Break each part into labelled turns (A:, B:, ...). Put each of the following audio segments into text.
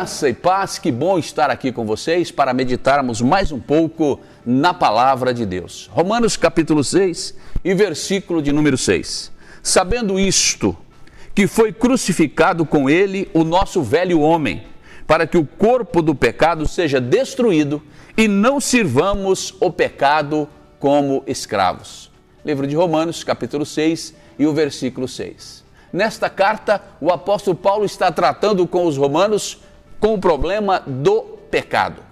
A: Graça e paz, que bom estar aqui com vocês para meditarmos mais um pouco na palavra de Deus. Romanos capítulo 6 e versículo de número 6. Sabendo isto, que foi crucificado com ele o nosso velho homem, para que o corpo do pecado seja destruído e não sirvamos o pecado como escravos. Livro de Romanos, capítulo 6 e o versículo 6. Nesta carta, o apóstolo Paulo está tratando com os romanos com o problema do pecado.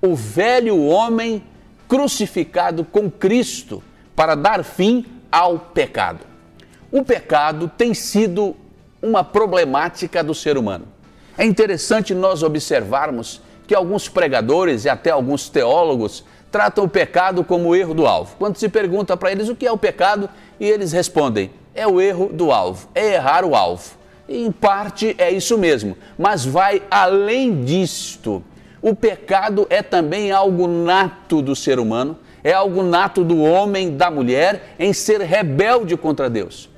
A: O velho homem crucificado com Cristo para dar fim ao pecado. O pecado tem sido uma problemática do ser humano. É interessante nós observarmos que alguns pregadores e até alguns teólogos tratam o pecado como o erro do alvo. Quando se pergunta para eles o que é o pecado, e eles respondem: é o erro do alvo, é errar o alvo. Em parte é isso mesmo, mas vai além disto. O pecado é também algo nato do ser humano, é algo nato do homem, da mulher, em ser rebelde contra Deus.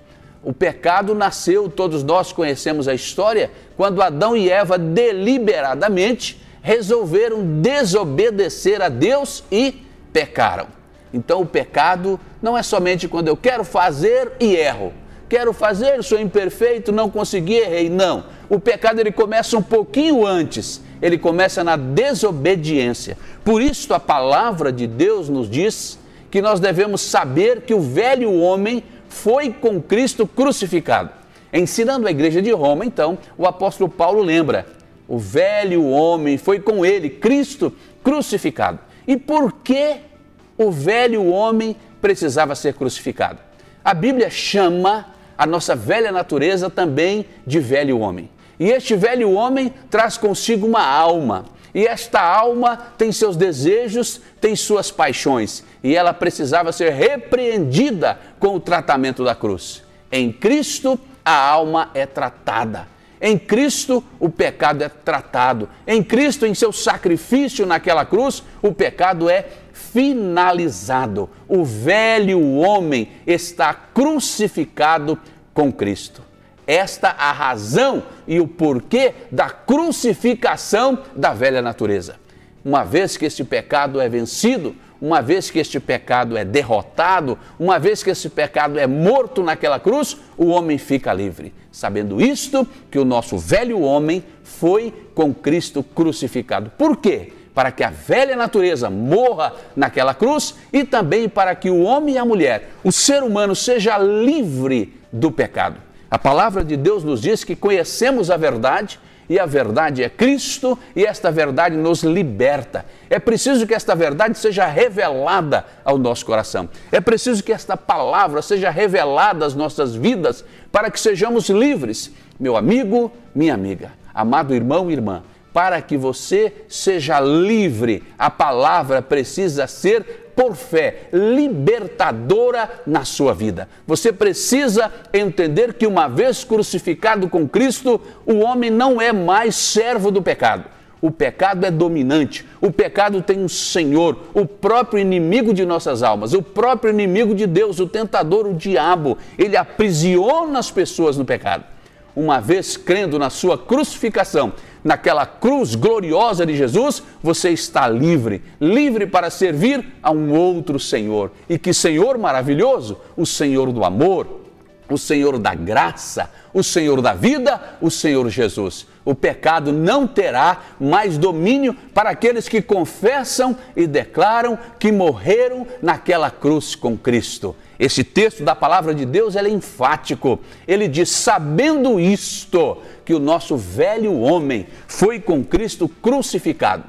A: O pecado nasceu, todos nós conhecemos a história, quando Adão e Eva deliberadamente resolveram desobedecer a Deus e pecaram. Então o pecado não é somente quando eu quero fazer e erro. Quero fazer, sou imperfeito, não consegui, errei. Não. O pecado ele começa um pouquinho antes. Ele começa na desobediência. Por isso a palavra de Deus nos diz que nós devemos saber que o velho homem foi com Cristo crucificado. Ensinando a igreja de Roma, então, o apóstolo Paulo lembra: o velho homem foi com ele, Cristo crucificado. E por que o velho homem precisava ser crucificado. A Bíblia chama a nossa velha natureza também de velho homem. E este velho homem traz consigo uma alma. E esta alma tem seus desejos, tem suas paixões. E ela precisava ser repreendida com o tratamento da cruz. Em Cristo, a alma é tratada. Em Cristo, o pecado é tratado. Em Cristo, em seu sacrifício naquela cruz, o pecado é finalizado. O velho homem está crucificado com Cristo. Esta a razão e o porquê da crucificação da velha natureza. Uma vez que este pecado é vencido, uma vez que este pecado é derrotado, uma vez que este pecado é morto naquela cruz, o homem fica livre. Sabendo isto, que o nosso velho homem foi com Cristo crucificado. Por quê? Para que a velha natureza morra naquela cruz e também para que o homem e a mulher, o ser humano, seja livre do pecado. A palavra de Deus nos diz que conhecemos a verdade e a verdade é Cristo e esta verdade nos liberta. É preciso que esta verdade seja revelada ao nosso coração. É preciso que esta palavra seja revelada às nossas vidas para que sejamos livres. Meu amigo, minha amiga, amado irmão e irmã, para que você seja livre, a palavra precisa ser por fé, libertadora na sua vida. Você precisa entender que, uma vez crucificado com Cristo, o homem não é mais servo do pecado. O pecado é dominante, o pecado tem um senhor, o próprio inimigo de nossas almas, o próprio inimigo de Deus, o tentador, o diabo. Ele aprisiona as pessoas no pecado. Uma vez crendo na sua crucificação, naquela cruz gloriosa de Jesus, você está livre, livre para servir a um outro Senhor. E que Senhor maravilhoso! O Senhor do amor, o Senhor da graça, o Senhor da vida, o Senhor Jesus. O pecado não terá mais domínio para aqueles que confessam e declaram que morreram naquela cruz com Cristo. Esse texto da palavra de Deus é enfático. Ele diz: sabendo isto, que o nosso velho homem foi com Cristo crucificado.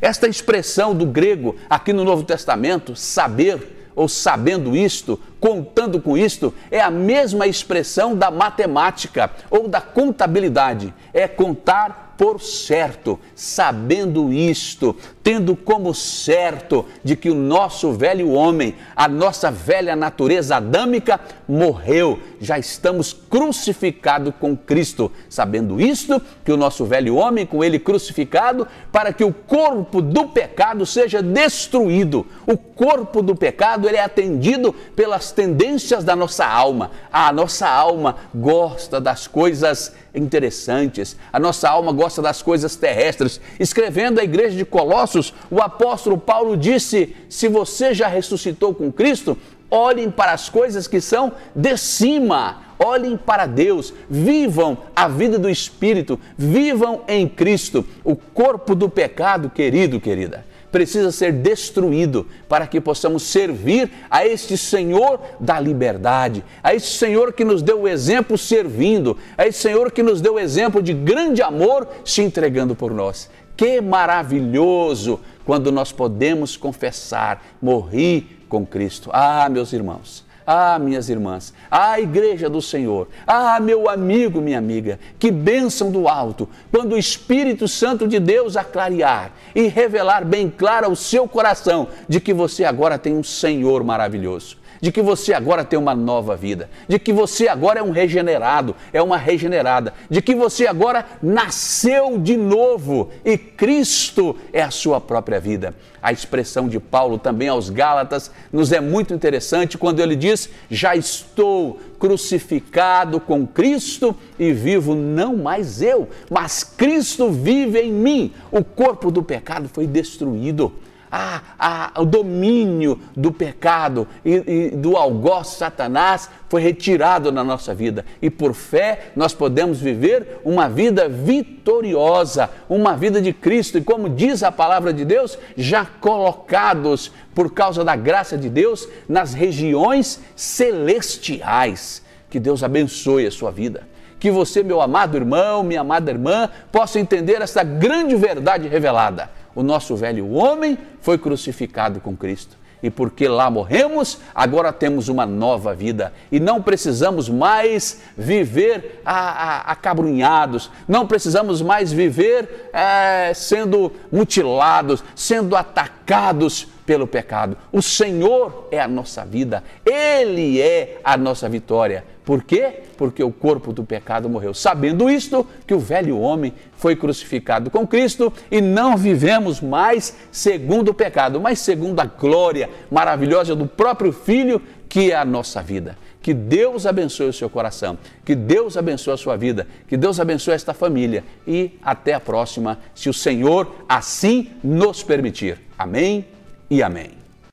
A: Esta expressão do grego aqui no Novo Testamento, saber ou sabendo isto, contando com isto, é a mesma expressão da matemática ou da contabilidade. É contar por certo, sabendo isto, tendo como certo de que o nosso velho homem, a nossa velha natureza adâmica morreu, já estamos crucificados com Cristo, sabendo isto, que o nosso velho homem com ele crucificado, para que o corpo do pecado seja destruído. O corpo do pecado ele é atendido pelas tendências da nossa alma. A nossa alma gosta das coisas interessantes. A nossa alma gosta das coisas terrestres. Escrevendo à igreja de Colossos, o apóstolo Paulo disse: Se você já ressuscitou com Cristo, olhem para as coisas que são de cima, olhem para Deus, vivam a vida do Espírito, vivam em Cristo. O corpo do pecado, querido, querida, precisa ser destruído para que possamos servir a este Senhor da liberdade, a este Senhor que nos deu o exemplo servindo, a este Senhor que nos deu o exemplo de grande amor se entregando por nós. Que maravilhoso quando nós podemos confessar: morri com Cristo. Ah, meus irmãos. Ah, minhas irmãs, ah, igreja do Senhor, ah, meu amigo, minha amiga, que bênção do alto, quando o Espírito Santo de Deus aclarear e revelar bem claro ao seu coração de que você agora tem um Senhor maravilhoso de que você agora tem uma nova vida, de que você agora é um regenerado, é uma regenerada, de que você agora nasceu de novo e Cristo é a sua própria vida. A expressão de Paulo também aos Gálatas nos é muito interessante quando ele diz: Já estou crucificado com Cristo e vivo não mais eu, mas Cristo vive em mim. O corpo do pecado foi destruído a, a, o domínio do pecado e, e do algoz Satanás foi retirado na nossa vida. E por fé nós podemos viver uma vida vitoriosa, uma vida de Cristo. E como diz a palavra de Deus, já colocados por causa da graça de Deus nas regiões celestiais. Que Deus abençoe a sua vida que você, meu amado irmão, minha amada irmã, possa entender essa grande verdade revelada o nosso velho homem foi crucificado com Cristo. E porque lá morremos, agora temos uma nova vida. E não precisamos mais viver acabrunhados, não precisamos mais viver é, sendo mutilados, sendo atacados pelo pecado. O Senhor é a nossa vida, Ele é a nossa vitória. Por quê? Porque o corpo do pecado morreu. Sabendo isto, que o velho homem foi crucificado com Cristo e não vivemos mais segundo o pecado, mas segundo a glória maravilhosa do próprio Filho, que é a nossa vida. Que Deus abençoe o seu coração, que Deus abençoe a sua vida, que Deus abençoe esta família e até a próxima, se o Senhor assim nos permitir. Amém e amém.